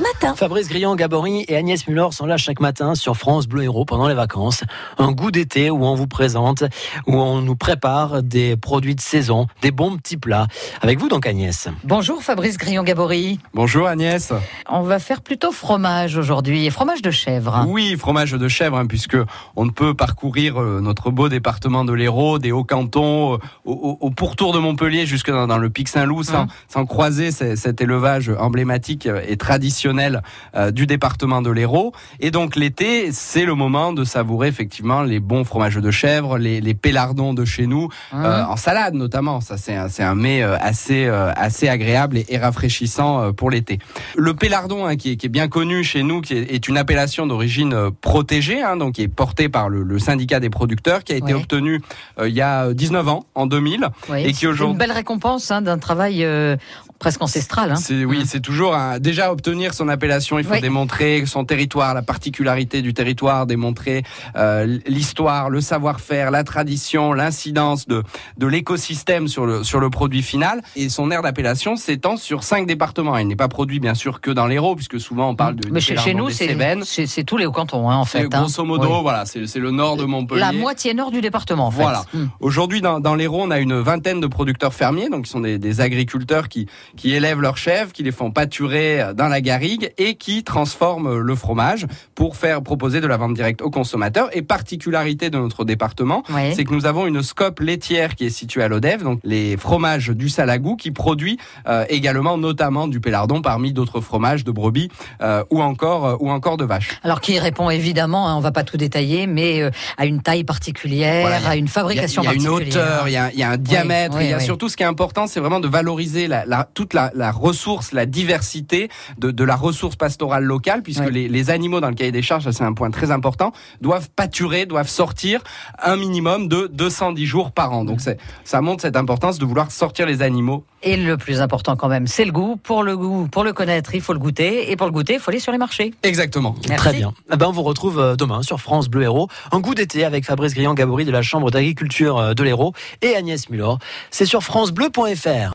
matin. Fabrice Grillon-Gabory et Agnès Muller sont là chaque matin sur France Bleu Héros pendant les vacances. Un goût d'été où on vous présente, où on nous prépare des produits de saison, des bons petits plats. Avec vous donc Agnès. Bonjour Fabrice Grillon-Gabory. Bonjour Agnès. On va faire plutôt fromage aujourd'hui, fromage de chèvre. Oui, fromage de chèvre, hein, puisque on ne peut parcourir euh, notre beau département de l'Hérault, des Hauts-Cantons, euh, au, au, pourtour de Montpellier, jusque dans, dans le Pic Saint-Loup, sans, Hum. sans croiser cet élevage emblématique et traditionnel euh, du département de l'Hérault. Et donc l'été, c'est le moment de savourer effectivement les bons fromages de chèvre, les, les pélardons de chez nous, Hum. euh, en salade notamment. Ça, c'est un, un mets euh, assez, assez agréable et, et rafraîchissant pour l'été. Le pélardon, hein, qui, est, qui est bien connu chez nous, qui est, est une appellation d'origine protégée, hein, donc qui est portée par le, le syndicat des producteurs, qui a été Ouais. obtenu il y a 19 ans, en 2000. Oui, et qui c'est aujourd'hui- une belle récompense hein, d'un travail euh, presque ancestral. hein. C'est oui, c'est toujours un- déjà obtenir son appellation. Il faut Oui. démontrer son territoire, la particularité du territoire, démontrer euh, l'histoire, le savoir-faire, la tradition, l'incidence de de l'écosystème sur le sur le produit final. Et son aire d'appellation s'étend sur cinq départements. Il n'est pas produit bien sûr que dans l'Hérault, puisque souvent on parle de Mais du chez, nous, c'est tous les cantons, hein, en fait. hein. grosso modo, Oui. voilà, c'est le nord de Montpellier. La moitié nord du département, en fait. Voilà. Mm. Aujourd'hui, dans, dans l'Hérault, on a une vingtaine de producteurs fermiers, donc qui sont des, des agriculteurs qui, qui élèvent leurs chèvres, qui les font pâturer euh, dans la garrigue et qui transforment le fromage pour faire proposer de la vente directe aux consommateurs. Et particularité de notre département, c'est que nous avons une scope laitière qui est située à l'Odève, donc les fromages du Salagou, qui produit euh, également notamment du pélardon parmi d'autres fromages de brebis euh, ou encore euh, ou encore de vaches. Alors qui répond évidemment, hein, on va pas tout détailler, mais à une taille particulière, Voilà, a- à une Il y a, fabrication il y a une particulière. hauteur, il y a, il y a un diamètre, oui, il y a oui. surtout ce qui est important, c'est vraiment de valoriser la, la- toute la, la ressource, la diversité de, de la ressource pastorale locale, puisque les, les animaux dans le cahier des charges, ça, c'est un point très important, doivent pâturer, doivent sortir un minimum de 210 jours par an. Donc c'est, ça montre cette importance de vouloir sortir les animaux. Et le plus important quand même, c'est le goût. Pour le goût, pour le connaître, il faut le goûter. Et pour le goûter, il faut aller sur les marchés. Exactement. Merci. Très bien. Eh ben, on vous retrouve euh, demain sur France Bleu Héros. Un goût d'été avec Fabrice Grillon-Gabory de la Chambre d'agriculture euh, de l'Hérault et Agnès Muller. C'est sur francebleu.fr.